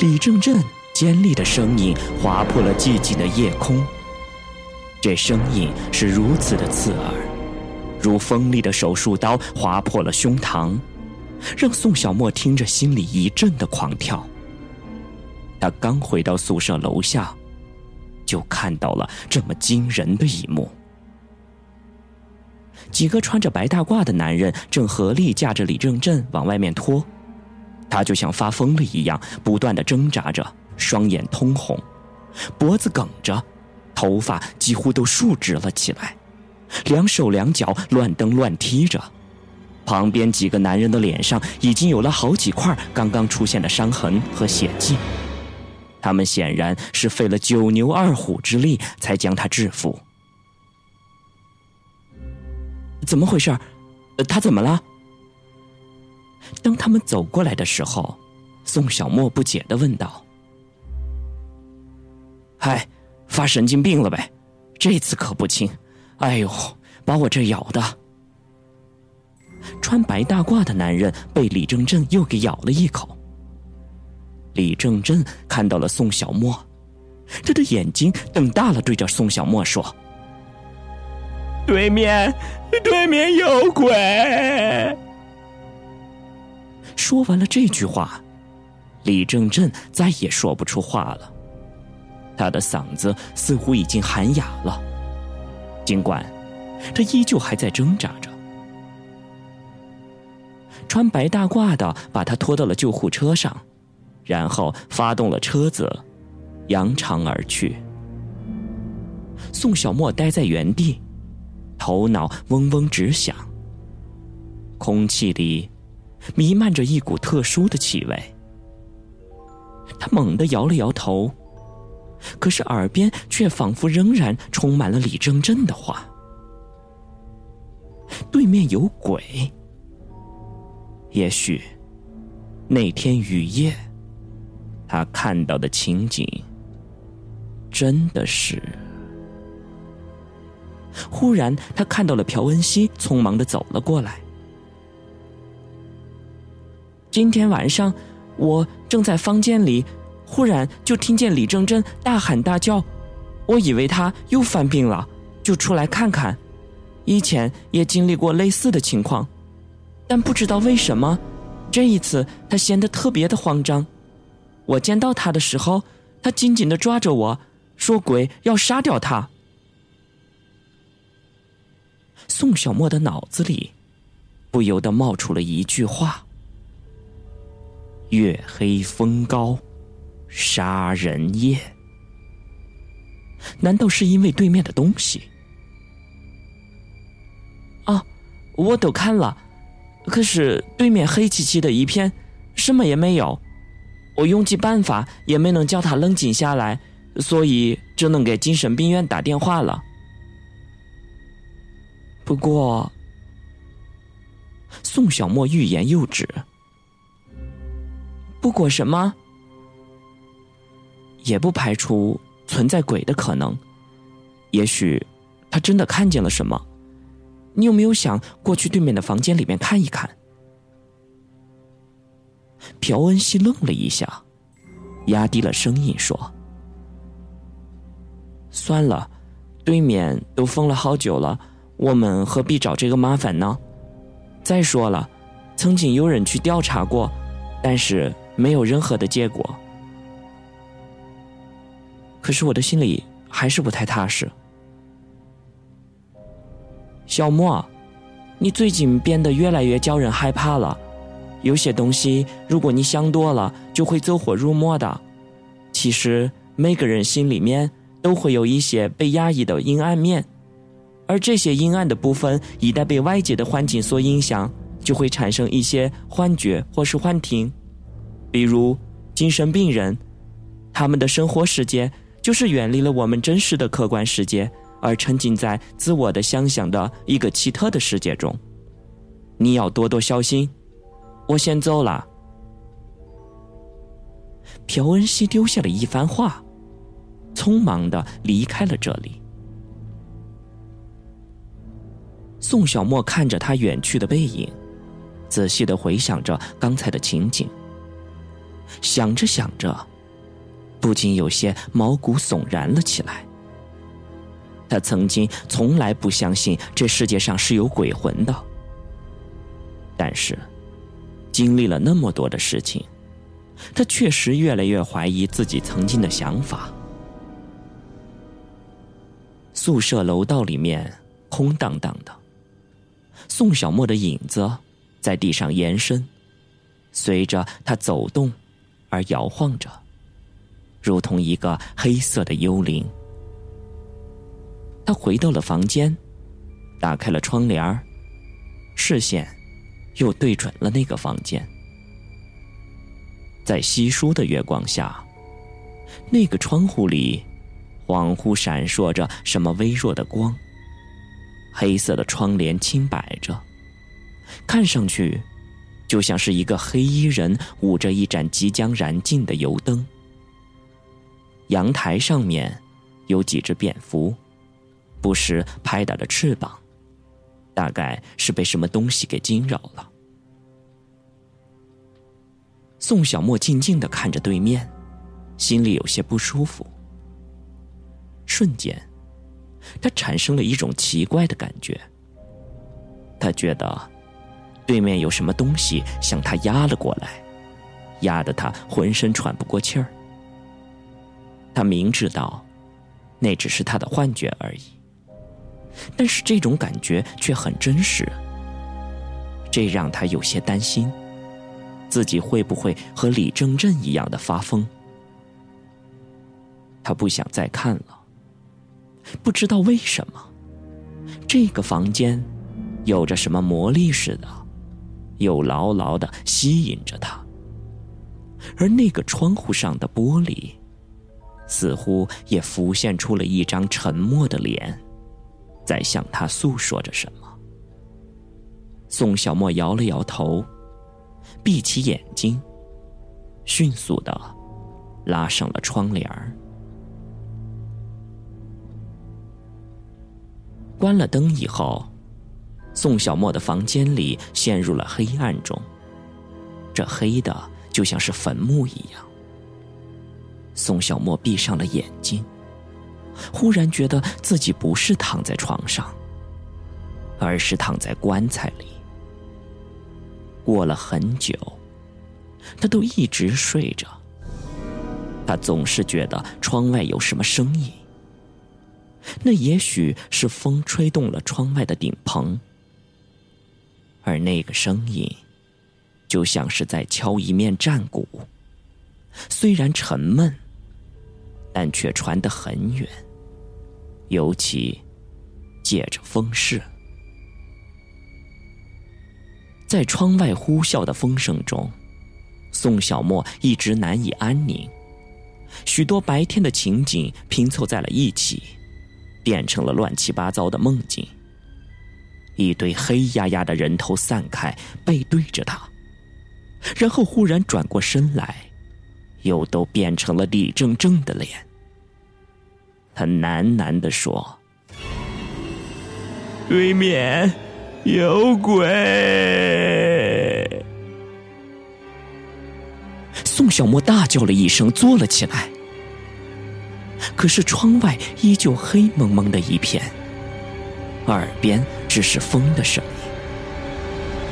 李正振尖利的声音划破了寂静的夜空。这声音是如此的刺耳，如锋利的手术刀划破了胸膛，让宋小沫听着心里一阵的狂跳。他刚回到宿舍楼下，就看到了这么惊人的一幕：几个穿着白大褂的男人正合力架着李正振往外面拖，他就像发疯了一样，不断的挣扎着，双眼通红，脖子梗着。头发几乎都竖直了起来，两手两脚乱蹬乱踢着，旁边几个男人的脸上已经有了好几块刚刚出现的伤痕和血迹，他们显然是费了九牛二虎之力才将他制服。怎么回事？他怎么了？当他们走过来的时候，宋小沫不解的问道：“嗨。”发神经病了呗，这次可不轻，哎呦，把我这咬的。穿白大褂的男人被李正正又给咬了一口。李正正看到了宋小沫，他的眼睛瞪大了，对着宋小沫说：“对面，对面有鬼。”说完了这句话，李正振再也说不出话了。他的嗓子似乎已经喊哑了，尽管他依旧还在挣扎着。穿白大褂的把他拖到了救护车上，然后发动了车子，扬长而去。宋小沫待在原地，头脑嗡嗡直响。空气里弥漫着一股特殊的气味，他猛地摇了摇头。可是耳边却仿佛仍然充满了李正振的话：“对面有鬼。也许那天雨夜，他看到的情景真的是……”忽然，他看到了朴恩熙，匆忙的走了过来。今天晚上，我正在房间里。忽然就听见李正真大喊大叫，我以为他又犯病了，就出来看看。以前也经历过类似的情况，但不知道为什么，这一次他显得特别的慌张。我见到他的时候，他紧紧的抓着我说：“鬼要杀掉他。”宋小沫的脑子里不由得冒出了一句话：“月黑风高。”杀人夜？难道是因为对面的东西？啊，我都看了，可是对面黑漆漆的一片，什么也没有。我用尽办法也没能叫他冷静下来，所以只能给精神病院打电话了。不过，宋小沫欲言又止。不过什么？也不排除存在鬼的可能，也许他真的看见了什么。你有没有想过去对面的房间里面看一看？朴恩熙愣了一下，压低了声音说：“算了，对面都封了好久了，我们何必找这个麻烦呢？再说了，曾经有人去调查过，但是没有任何的结果。”可是我的心里还是不太踏实。小莫，你最近变得越来越叫人害怕了。有些东西，如果你想多了，就会走火入魔的。其实每个人心里面都会有一些被压抑的阴暗面，而这些阴暗的部分，一旦被外界的环境所影响，就会产生一些幻觉或是幻听。比如精神病人，他们的生活世界。就是远离了我们真实的客观世界，而沉浸在自我的想象的一个奇特的世界中。你要多多小心。我先走了。朴恩熙丢下了一番话，匆忙的离开了这里。宋小沫看着他远去的背影，仔细的回想着刚才的情景。想着想着。不禁有些毛骨悚然了起来。他曾经从来不相信这世界上是有鬼魂的，但是经历了那么多的事情，他确实越来越怀疑自己曾经的想法。宿舍楼道里面空荡荡的，宋小沫的影子在地上延伸，随着他走动而摇晃着，如同一个黑色的幽灵。他回到了房间，打开了窗帘视线又对准了那个房间。在稀疏的月光下，那个窗户里恍惚闪烁着什么微弱的光。黑色的窗帘轻摆着，看上去就像是一个黑衣人捂着一盏即将燃尽的油灯。阳台上面有几只蝙蝠。不时拍打着翅膀，大概是被什么东西给惊扰了。宋小沫静静的看着对面，心里有些不舒服。瞬间，他产生了一种奇怪的感觉。他觉得，对面有什么东西向他压了过来，压得他浑身喘不过气儿。他明知道，那只是他的幻觉而已。但是这种感觉却很真实，这让他有些担心，自己会不会和李正振一样的发疯？他不想再看了，不知道为什么，这个房间有着什么魔力似的，又牢牢的吸引着他，而那个窗户上的玻璃，似乎也浮现出了一张沉默的脸。在向他诉说着什么。宋小沫摇了摇头，闭起眼睛，迅速的拉上了窗帘儿。关了灯以后，宋小沫的房间里陷入了黑暗中，这黑的就像是坟墓一样。宋小沫闭上了眼睛。忽然觉得自己不是躺在床上，而是躺在棺材里。过了很久，他都一直睡着。他总是觉得窗外有什么声音，那也许是风吹动了窗外的顶棚，而那个声音，就像是在敲一面战鼓，虽然沉闷，但却传得很远。尤其借着风势，在窗外呼啸的风声中，宋小沫一直难以安宁。许多白天的情景拼凑在了一起，变成了乱七八糟的梦境。一堆黑压压的人头散开，背对着他，然后忽然转过身来，又都变成了李正正的脸。他喃喃的说：“对面有鬼。”宋小沫大叫了一声，坐了起来。可是窗外依旧黑蒙蒙的一片，耳边只是风的声音。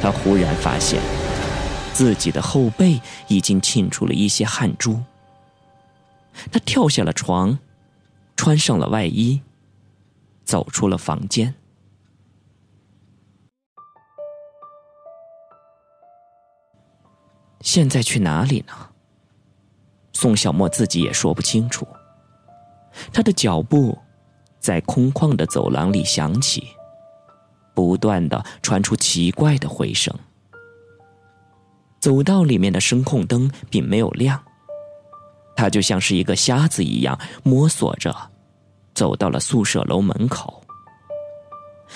他忽然发现，自己的后背已经沁出了一些汗珠。他跳下了床。穿上了外衣，走出了房间。现在去哪里呢？宋小沫自己也说不清楚。他的脚步在空旷的走廊里响起，不断的传出奇怪的回声。走道里面的声控灯并没有亮。他就像是一个瞎子一样摸索着，走到了宿舍楼门口。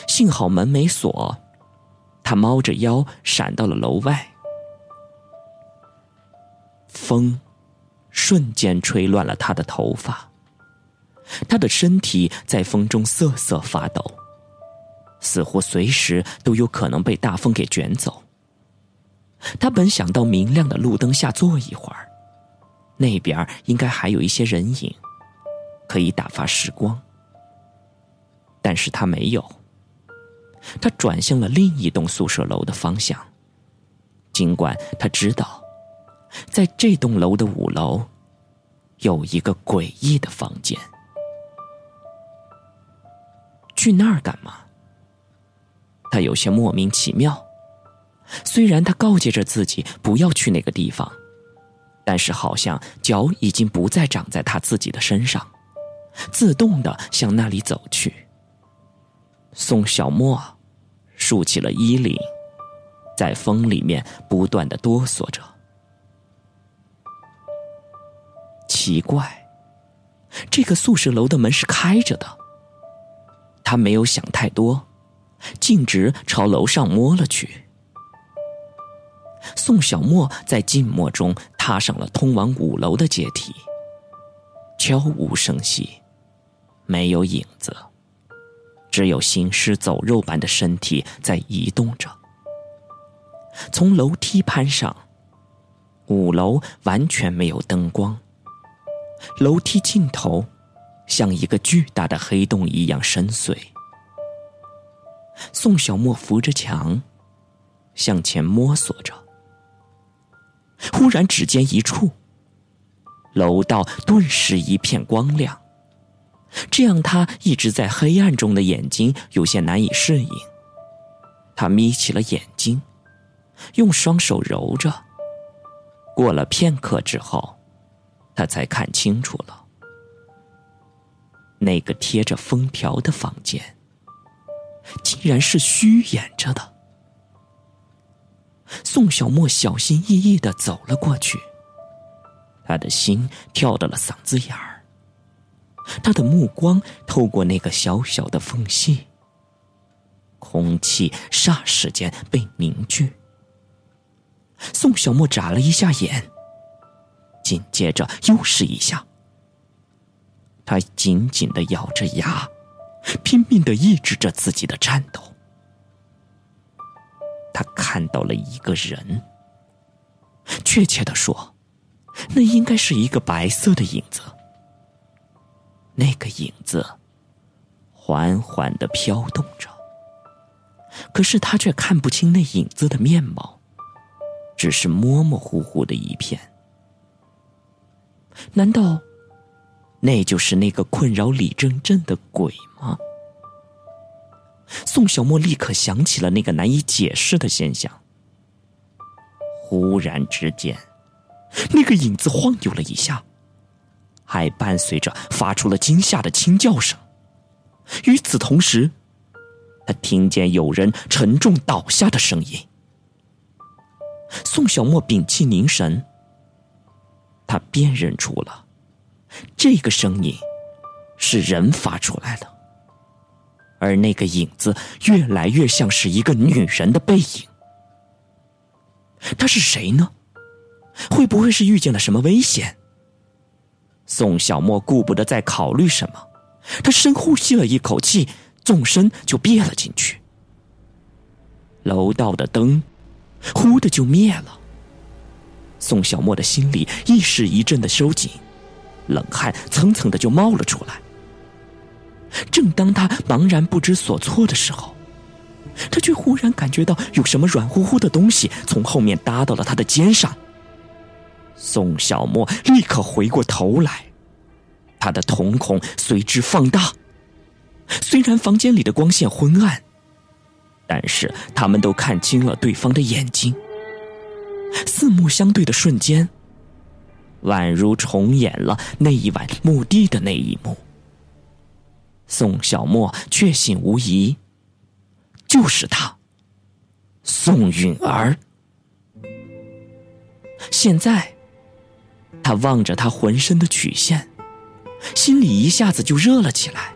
幸好门没锁，他猫着腰闪到了楼外。风瞬间吹乱了他的头发，他的身体在风中瑟瑟发抖，似乎随时都有可能被大风给卷走。他本想到明亮的路灯下坐一会儿。那边应该还有一些人影，可以打发时光。但是他没有，他转向了另一栋宿舍楼的方向。尽管他知道，在这栋楼的五楼有一个诡异的房间。去那儿干嘛？他有些莫名其妙。虽然他告诫着自己不要去那个地方，但是好像脚已经不再长在他自己的身上，自动的向那里走去。宋小沫竖起了衣领，在风里面不断的哆嗦着。奇怪，这个宿舍楼的门是开着的。他没有想太多，径直朝楼上摸了去。宋小沫在静默中踏上了通往五楼的阶梯，悄无声息，没有影子，只有行尸走肉般的身体在移动着。从楼梯攀上，五楼完全没有灯光，楼梯尽头像一个巨大的黑洞一样深邃。宋小沫扶着墙向前摸索着。忽然，指尖一触，楼道顿时一片光亮，这样他一直在黑暗中的眼睛有些难以适应。他眯起了眼睛，用双手揉着。过了片刻之后，他才看清楚了，那个贴着封条的房间，竟然是虚掩着的。宋小沫小心翼翼的走了过去，他的心跳到了嗓子眼儿。他的目光透过那个小小的缝隙，空气霎时间被凝聚。宋小沫眨了一下眼，紧接着又是一下。他紧紧的咬着牙，拼命的抑制着自己的颤抖。他看到了一个人，确切的说，那应该是一个白色的影子。那个影子缓缓的飘动着，可是他却看不清那影子的面貌，只是模模糊糊的一片。难道那就是那个困扰李正正的鬼吗？宋小沫立刻想起了那个难以解释的现象。忽然之间，那个影子晃悠了一下，还伴随着发出了惊吓的轻叫声。与此同时，他听见有人沉重倒下的声音。宋小沫屏气凝神，他辨认出了这个声音是人发出来的。而那个影子越来越像是一个女人的背影。她是谁呢？会不会是遇见了什么危险？宋小沫顾不得再考虑什么，他深呼吸了一口气，纵身就憋了进去。楼道的灯忽的就灭了。宋小沫的心里一时一阵的收紧，冷汗蹭蹭的就冒了出来。正当他茫然不知所措的时候，他却忽然感觉到有什么软乎乎的东西从后面搭到了他的肩上。宋小沫立刻回过头来，他的瞳孔随之放大。虽然房间里的光线昏暗，但是他们都看清了对方的眼睛。四目相对的瞬间，宛如重演了那一晚墓地的那一幕。宋小沫确信无疑，就是他，宋允儿。现在，他望着他浑身的曲线，心里一下子就热了起来。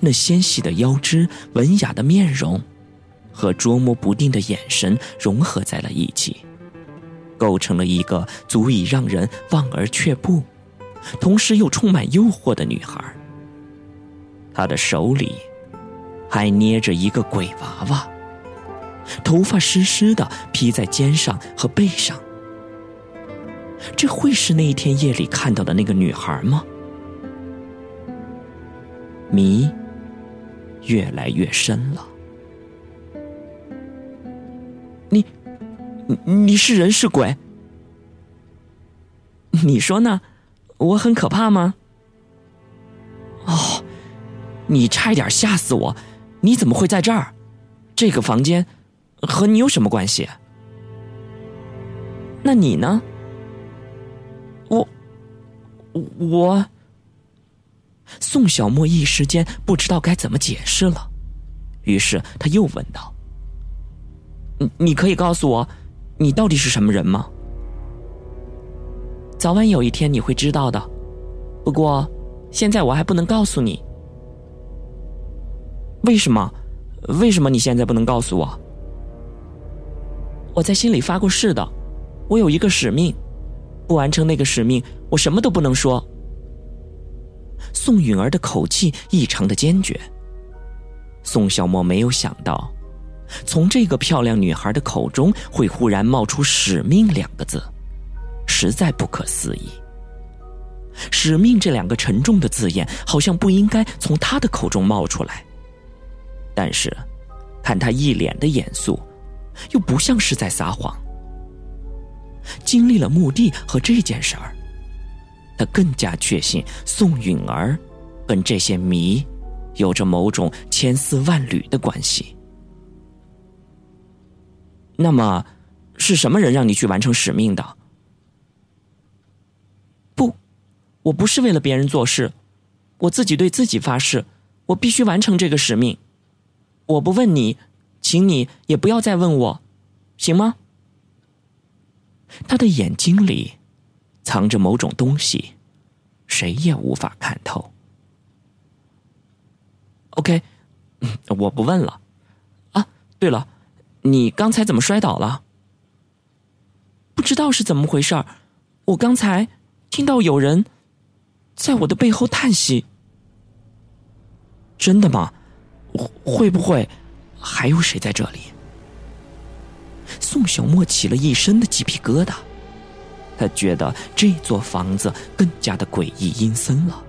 那纤细的腰肢、文雅的面容，和捉摸不定的眼神融合在了一起，构成了一个足以让人望而却步，同时又充满诱惑的女孩。她的手里还捏着一个鬼娃娃，头发湿湿的披在肩上和背上。这会是那一天夜里看到的那个女孩吗？谜越来越深了。你是人是鬼？你说呢？我很可怕吗？哦，你差一点吓死我！你怎么会在这儿？这个房间和你有什么关系？那你呢？我，我。宋小沫一时间不知道该怎么解释了，于是他又问道：“你你可以告诉我，你到底是什么人吗？”早晚有一天你会知道的，不过现在我还不能告诉你。为什么？为什么你现在不能告诉我？我在心里发过誓的，我有一个使命，不完成那个使命，我什么都不能说。宋允儿的口气异常的坚决。宋小沫没有想到，从这个漂亮女孩的口中会忽然冒出“使命”两个字，实在不可思议。使命这两个沉重的字眼，好像不应该从她的口中冒出来。但是，看她一脸的严肃，又不像是在撒谎。经历了墓地和这件事儿。他更加确信宋允儿跟这些谜有着某种千丝万缕的关系。那么，是什么人让你去完成使命的？不，我不是为了别人做事，我自己对自己发誓，我必须完成这个使命。我不问你，请你也不要再问我，行吗？他的眼睛里。藏着某种东西，谁也无法看透。OK，我不问了。啊，对了，你刚才怎么摔倒了？不知道是怎么回事儿，我刚才听到有人在我的背后叹息。真的吗？会不会还有谁在这里？宋小沫起了一身的鸡皮疙瘩。他觉得这座房子更加的诡异阴森了，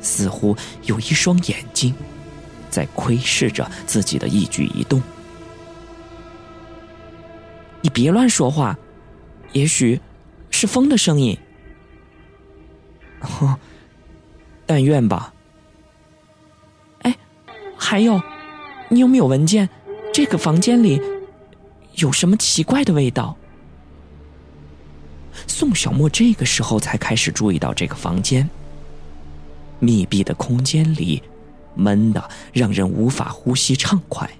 似乎有一双眼睛在窥视着自己的一举一动。你别乱说话，也许是风的声音。哦，但愿吧。哎，还有，你有没有闻见这个房间里有什么奇怪的味道？宋小沫这个时候才开始注意到这个房间。密闭的空间里，闷的让人无法呼吸畅快。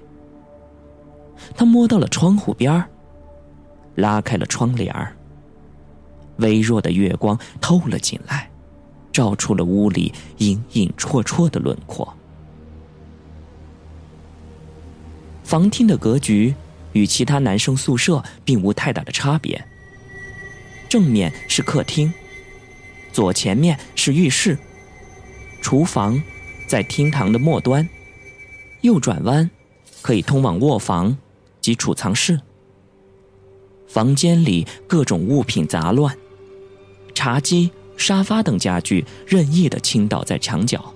他摸到了窗户边儿，拉开了窗帘儿。微弱的月光透了进来，照出了屋里隐隐绰绰的轮廓。房厅的格局与其他男生宿舍并无太大的差别。正面是客厅，左前面是浴室，厨房在厅堂的末端，右转弯可以通往卧房及储藏室。房间里各种物品杂乱，茶几、沙发等家具任意的倾倒在墙角。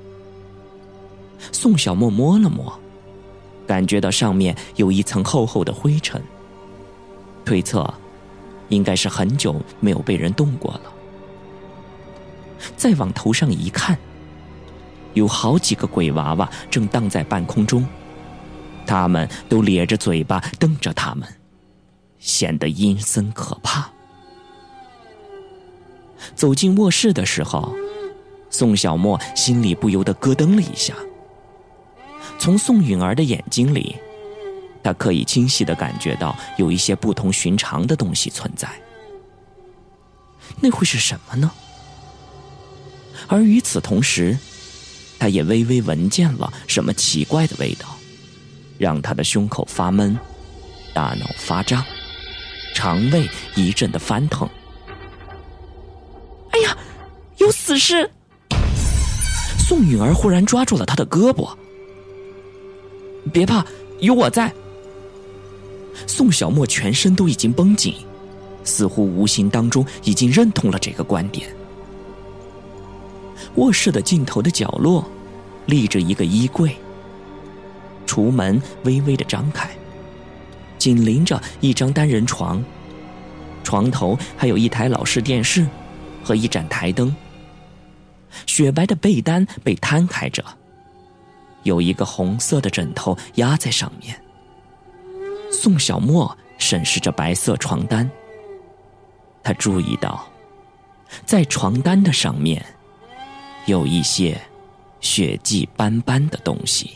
宋小沫摸了摸，感觉到上面有一层厚厚的灰尘，推测。应该是很久没有被人动过了。再往头上一看，有好几个鬼娃娃正荡在半空中，他们都咧着嘴巴瞪着他们，显得阴森可怕。走进卧室的时候，宋小沫心里不由得咯噔了一下。从宋允儿的眼睛里。他可以清晰的感觉到有一些不同寻常的东西存在，那会是什么呢？而与此同时，他也微微闻见了什么奇怪的味道，让他的胸口发闷，大脑发胀，肠胃一阵的翻腾。哎呀，有死尸！宋允儿忽然抓住了他的胳膊，别怕，有我在。宋小沫全身都已经绷紧，似乎无形当中已经认同了这个观点。卧室的尽头的角落，立着一个衣柜。橱门微微的张开，紧邻着一张单人床，床头还有一台老式电视和一盏台灯。雪白的被单被摊开着，有一个红色的枕头压在上面。宋小沫审视着白色床单，他注意到，在床单的上面有一些血迹斑斑的东西。